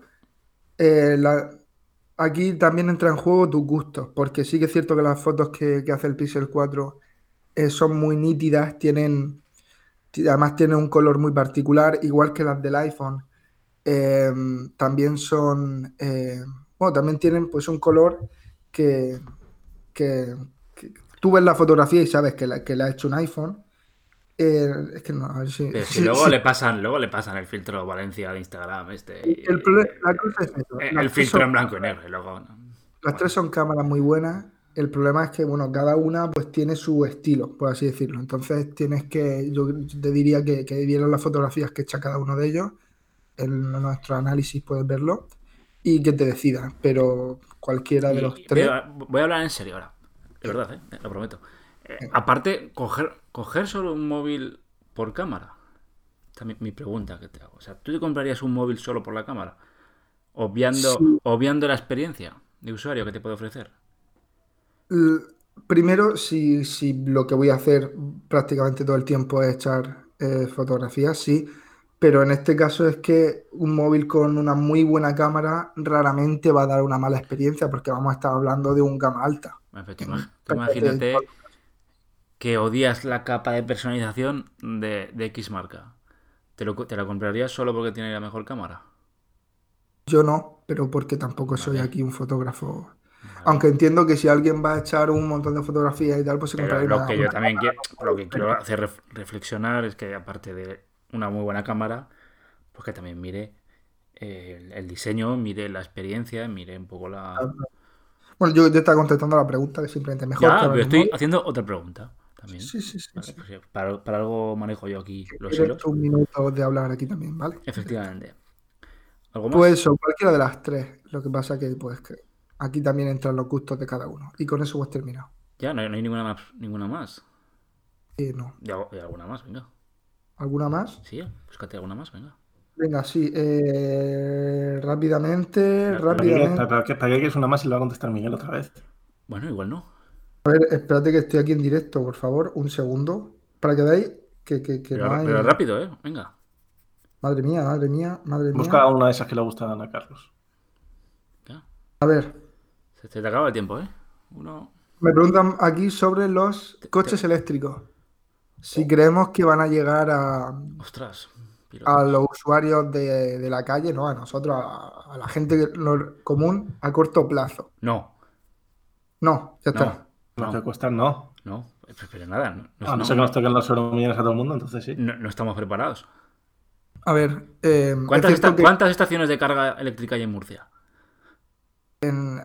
Eh, aquí también entra en juego tus gustos, porque sí que es cierto que las fotos que, que hace el Pixel 4 eh, son muy nítidas, tienen, ti- además tienen un color muy particular, igual que las del iPhone. Eh, también son, bueno, también tienen pues un color que, que- que tú ves la fotografía y sabes que la, que la ha hecho un iPhone. Eh, es que no, a ver si- Pero si luego le pasan, luego le pasan el filtro Valencia de Instagram, este. y- el problema- la cosa es eso, eh, el filtro son- en blanco y negro. Y luego. no. Las tres son cámaras muy buenas. El problema es que, bueno, cada una pues tiene su estilo, por así decirlo. Entonces tienes que, yo te diría que, que vieran las fotografías que echa cada uno de ellos. En nuestro análisis puedes verlo. Y que te decidas. Pero cualquiera de Y- los tres. voy a- Voy a hablar en serio ahora. De verdad, ¿eh? lo prometo. Eh, aparte, coger, coger solo un móvil por cámara. Esta es mi, pregunta que te hago. O sea, ¿tú te comprarías un móvil solo por la cámara? Obviando, Sí. obviando la experiencia de usuario que te puede ofrecer. L- Primero, si, si lo que voy a hacer prácticamente todo el tiempo es echar eh, fotografías, sí, pero en este caso es que un móvil con una muy buena cámara raramente va a dar una mala experiencia porque vamos a estar hablando de un gama alta. Imagínate [LAUGHS] que odias la capa de personalización de, de X marca. ¿Te, lo, ¿Te la comprarías solo porque tiene la mejor cámara? Yo no, pero porque tampoco soy aquí un fotógrafo. Aunque entiendo que si alguien va a echar un montón de fotografías y tal, pues se Pero compraría lo que yo también quiero, lo que quiero hacer ref- reflexionar es que aparte de una muy buena cámara, pues que también mire eh, el, el diseño, mire la experiencia, mire un poco la... Bueno, yo te estaba contestando la pregunta que simplemente mejor Ya, pero estoy móvil. haciendo otra pregunta también. Sí, sí, sí. Vale, sí. pues sí, para, para algo manejo yo aquí los hilos. un minuto de hablar aquí también, ¿vale? Efectivamente. ¿Algo más? Pues eso, cualquiera de las tres. Lo que pasa que, pues, que aquí también entran los gustos de cada uno. Y con eso hemos terminado. Ya, no hay, no hay ninguna más. Ninguna más. Y no. Y, alguna más, venga. ¿Alguna más? Sí, búscate alguna más, venga. Venga, sí. eh, rápidamente, Pero- ¿Para qué, rápidamente. para qué quieres una más y lo va a contestar Miguel otra vez? Bueno, igual no. A ver, espérate que estoy aquí en directo, por favor. Un segundo. Para que veáis que, que, que Pero, no hay... pero rápido, ¿eh? Venga. Madre mía, madre mía, madre mía. Busca una de esas que le gustan a Carlos. Ya. A ver, Se te acaba el tiempo, ¿eh? Uno. me preguntan aquí sobre los coches eléctricos. Si creemos que van a llegar a, Ostras. a los usuarios de, de la calle, no a nosotros, a, a la gente común a corto plazo. No. No, ya está. No. No. que cuestan, no. No. Pero, pero nada. No, no- A no no- ser que nos toquen los euromillones a todo el mundo, entonces sí. no- no estamos preparados. A ver, eh, ¿Cuántas, cierto esta- que cuántas estaciones de carga eléctrica hay en Murcia? en,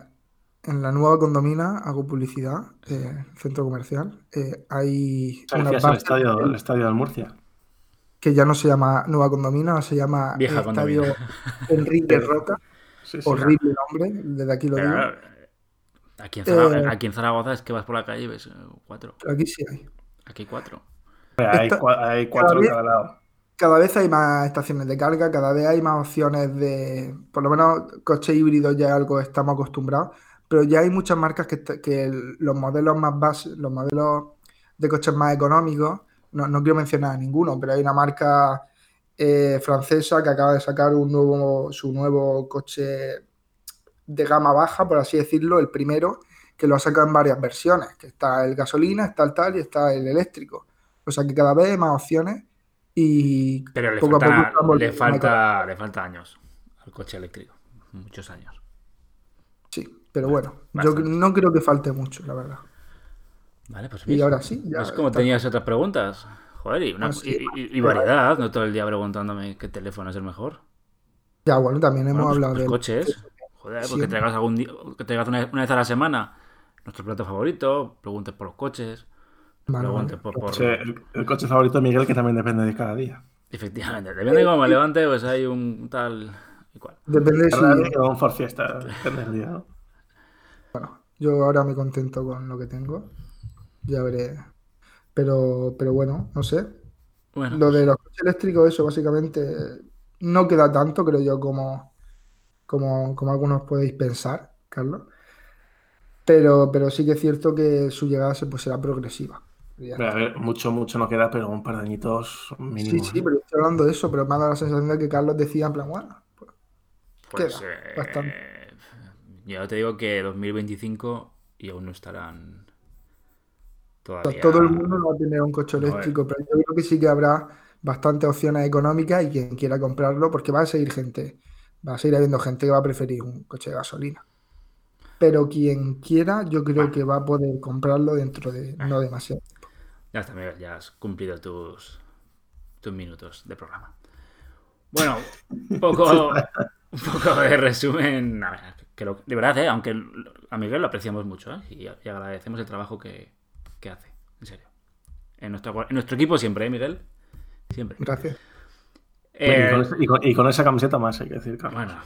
en la nueva condomina, hago publicidad, eh, centro comercial, eh, hay una el estadio, el estadio del Murcia. que ya no se llama nueva condomina, se llama Vieja Estadio condomina. Enrique Roca. [LAUGHS] Sí, sí. Horrible nombre, desde aquí lo digo. claro, aquí, en Zaragoza, Eh, aquí en Zaragoza es que vas por la calle y ves eh, cuatro. Aquí sí hay. Aquí hay cuatro. Hay, Esta- cua- hay cuatro vez- cada lado. Cada vez hay más estaciones de carga, cada vez hay más opciones de, por lo menos coche híbrido ya es algo que estamos acostumbrados, pero ya hay muchas marcas que, que los modelos más básicos, los modelos de coches más económicos, no, no quiero mencionar a ninguno, pero hay una marca eh, francesa que acaba de sacar un nuevo, su nuevo coche de gama baja, por así decirlo, el primero, que lo ha sacado en varias versiones, que está el gasolina, está el tal y está el eléctrico. O sea que cada vez hay más opciones y Pero le poco a falta, poco le, falta, le falta años al coche eléctrico. Muchos años. Sí, pero bueno, yo no creo que falte mucho, la verdad. Vale, pues Y ahora sí, ya ¿Ves cómo está. tenías otras preguntas? Joder, y, una- Ah, sí. y- y- y variedad, no todo el día preguntándome qué teléfono es el mejor. Ya, bueno, también hemos Bueno, pues- hablado pues del coches. Joder, pues que Siempre. traigas algún día, que traigas una, una vez a la semana nuestro plato favorito, preguntes por los coches, Vale, preguntes vale. por, el, el coche favorito de Miguel que también depende de cada día. Efectivamente, depende de cómo me levante, pues hay un tal y cual. Depende si Cada día un Ford Fiesta, depende del día, ¿no? yo ahora me contento con lo que tengo. Ya veré. Pero, pero bueno, no sé. Bueno, Lo de los coches eléctricos, eso básicamente no queda tanto, creo yo, como, como, como algunos podéis pensar, Carlos. Pero, pero sí que es cierto que su llegada se, pues, será progresiva. A ver, mucho, mucho no queda, pero un par de añitos Sí, mínimo. sí, pero estoy hablando de eso, pero me ha dado la sensación de que Carlos decía en plan, bueno, pues, pues queda eh, bastante. yo te digo que 2025 y aún no estarán pues, todavía. todo el mundo no va a tener un coche No, eléctrico, pero yo creo que sí que habrá bastantes opciones económicas y quien quiera comprarlo, porque va a seguir gente, va a seguir habiendo gente que va a preferir un coche de gasolina. Pero quien quiera, yo creo que va a poder comprarlo dentro de no demasiado. Ya está, Miguel, ya has cumplido tus, tus minutos de programa. Bueno, un poco, [LAUGHS] un poco de resumen. A ver, que lo- de verdad, ¿eh? aunque a Miguel lo apreciamos mucho ¿eh? y, y agradecemos el trabajo que, que hace, en serio. En nuestro, en nuestro equipo siempre, ¿eh, Miguel? Siempre. Gracias. Eh, y, con, ese- y con- y con esa camiseta más, hay que decir, Carlos. bueno,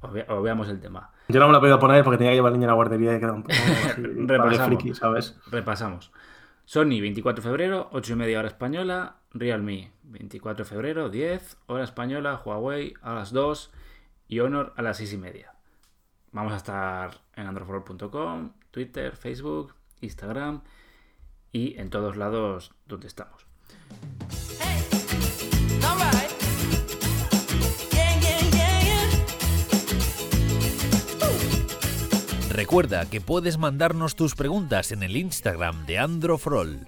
obvia- obviamos el tema. Yo no me la he podido poner porque tenía que llevar al niño a la guardería y queda un poco [LAUGHS] así, Repasamos. friki, ¿sabes? Repasamos. Sony, 24 de febrero, 8 y media hora española. Realme, 24 de febrero, 10 hora española. Huawei a las 2 y Honor a las 6 y media. Vamos a estar en androforol.com, Twitter, Facebook, Instagram y en todos lados donde estamos. Recuerda que puedes mandarnos tus preguntas en el Instagram de Androfrol.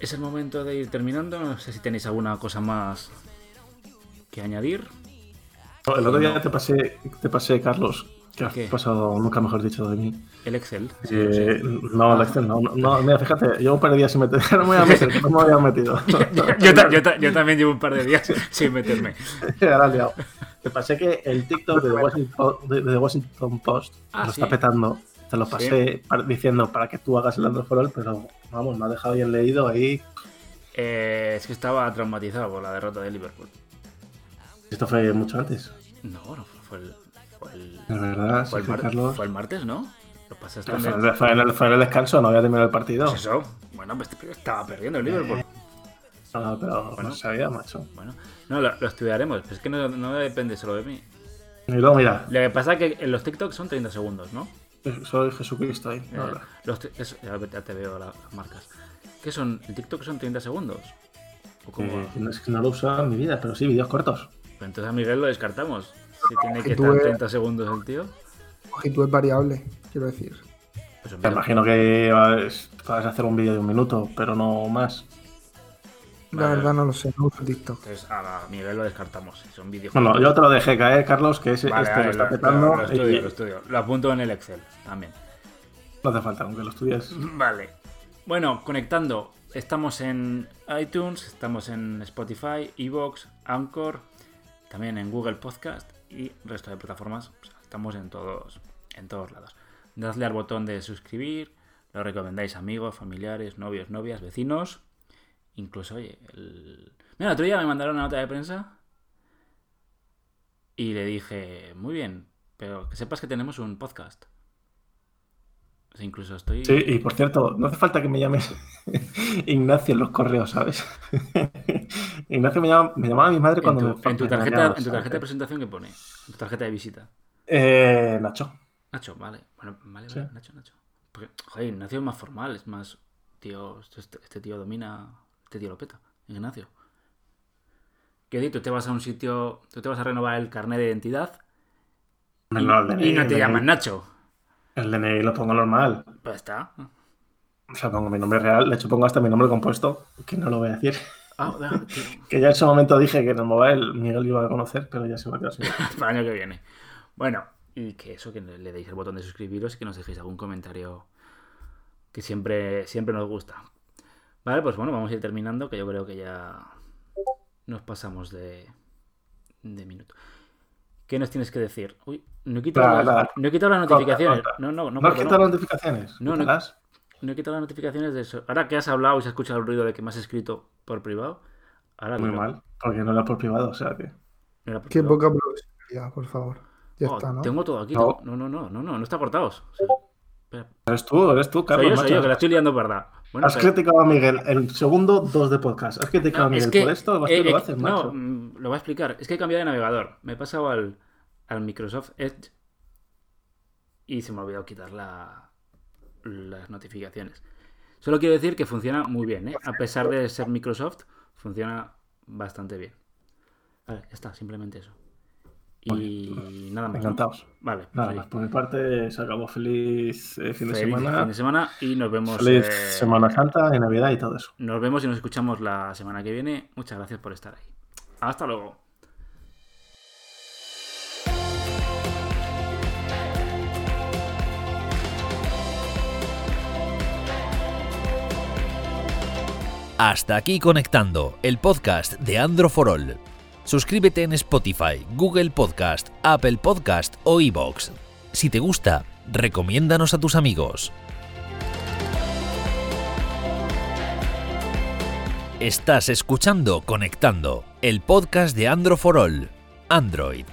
Es el momento de ir terminando. No sé si tenéis alguna cosa más que añadir. El otro día te pasé, te pasé Carlos, que has ¿Qué? pasado, nunca mejor dicho, de mí. El Excel. sí. Eh, no, el Excel no, no, no, mira, fíjate, llevo un par de días sin meter, [LAUGHS] no me voy a meter, que no me había metido. [LAUGHS] yo, ta- yo yo también llevo un par de días [LAUGHS] sin meterme. Ahora liado. Te pasé que el TikTok de The Washington, de, de The Washington Post Ah, lo sí. está petando te lo pasé para- diciendo para que tú hagas el Android for All, pero vamos, me ha dejado bien leído ahí. Eh, es que estaba traumatizado por la derrota de Liverpool. Esto fue mucho antes. No, no, fue, fue el. Fue el, De verdad, fue el Carlos. fue el martes, ¿no? Lo en Fue, el- fue en el- fue en el descanso, no había terminado el partido. Pues eso. Bueno, pues estaba perdiendo el Liverpool. No, pero Bueno. no sabía, macho. Bueno, no, lo, lo estudiaremos. Pero es que no, no depende solo de mí. Y luego, mira, Lo que pasa es que en los TikToks son 30 segundos, ¿no? soy Jesucristo ahí. Eh, los eso, ya, ya te veo la- las marcas. ¿Qué son? ¿El TikTok son 30 segundos? ¿O cómo Eh, no es que no lo uso en mi vida, pero sí, vídeos cortos. Pues entonces a Miguel lo descartamos. Si tiene que estar eres- 30 segundos el tío. Longitud es variable, quiero decir. Pues Me mira, imagino que vas vas a hacer un vídeo de un minuto, pero no más. La Vale. verdad no lo sé, no uso TikTok. entonces a Miguel lo descartamos. Son vídeos. Bueno, yo te lo dejé caer, Carlos, que ese, Vale, este vale, lo está petando. lo- lo estudio, y lo estudio. Lo apunto en el Excel también. No hace falta, aunque lo estudies. [LAUGHS] Vale. Bueno, conectando. Estamos en iTunes, estamos en Spotify, Evox, Anchor, también en Google Podcast y resto de plataformas. O sea, estamos en todos, en todos lados. Dadle al botón de suscribir, lo recomendáis a amigos, familiares, novios, novias, vecinos. Incluso, oye, el... Mira, el otro día me mandaron una nota de prensa y le dije, muy bien, pero que sepas que tenemos un podcast. O sea, incluso estoy... Sí, y por cierto, no hace falta que me llames [LAUGHS] Ignacio en los correos, ¿sabes? [LAUGHS] Ignacio me, llama- me llamaba mi madre En cuando tu, me en tu me tarjeta, engañabas, en tu tarjeta de presentación que pone, en tu tarjeta de visita. Eh, Nacho. Nacho, vale. Bueno, vale, Sí. vale, Nacho, Nacho. Porque, joder, Ignacio es más formal, es más. Tío, este, este tío domina. Este tío lo peta. Ignacio. ¿Qué decir? Tú te vas a un sitio. Tú te vas a renovar el carnet de identidad. Y, No, el DNI, y no el te llaman Nacho. El DNI lo pongo normal. Pues está. O sea, pongo mi nombre real. De hecho, pongo hasta mi nombre compuesto, que no lo voy a decir. Ah, [LAUGHS] ah, Que ya en ese momento dije que en el mobile Miguel iba a conocer, pero ya se me ha quedado [LAUGHS] así. para el año que viene. Bueno, y que eso, que le deis el botón de suscribiros y que nos dejéis algún comentario que siempre, siempre nos gusta. Vale, pues bueno, vamos a ir terminando, que yo creo que ya nos pasamos de, de minuto. ¿Qué nos tienes que decir? Uy, no he quitado, las, no he quitado las notificaciones. No, no, no, ¿No has quitado no. las notificaciones? No, no. No he quitado las notificaciones de eso. Ahora que has hablado y se ha escuchado el ruido de que me has escrito por privado. Ahora Muy mal, porque no era por privado, o sea que. No era por Qué privado. poca profesionalidad, por favor. Ya Oh, está, ¿no? Tengo todo aquí. No. No, no, no, no, no, no está cortado. O sea, espera. Eres tú, eres tú, Soy Carlos. yo, soy macho. yo, que la estoy liando verdad. Bueno, Has pero- criticado a Miguel el segundo dos de podcast. Has criticado no, a es Miguel que, por esto, eh, lo eh, haces, no, macho. mm, lo voy a explicar. Es que he cambiado de navegador. Me he pasado al, al Microsoft Edge y se me ha olvidado quitar la- las notificaciones. Solo quiero decir que funciona muy bien, ¿eh? A pesar de ser Microsoft, funciona bastante bien. Vale, ya está, simplemente eso. Y nada más. ¿no? Encantados. Vale, pues Nada más, por mi parte, se acabó feliz eh, fin de feliz semana. fin de semana y nos vemos. Feliz eh, Semana Santa y Navidad y todo eso. Nos vemos y nos escuchamos la semana que viene. Muchas gracias por estar ahí. Hasta luego. Hasta aquí conectando el podcast de Andro for All. Suscríbete en Spotify, Google Podcast, Apple Podcast o iBox. Si te gusta, recomiéndanos a tus amigos. Estás escuchando Conectando, el podcast de Andro for All. Android,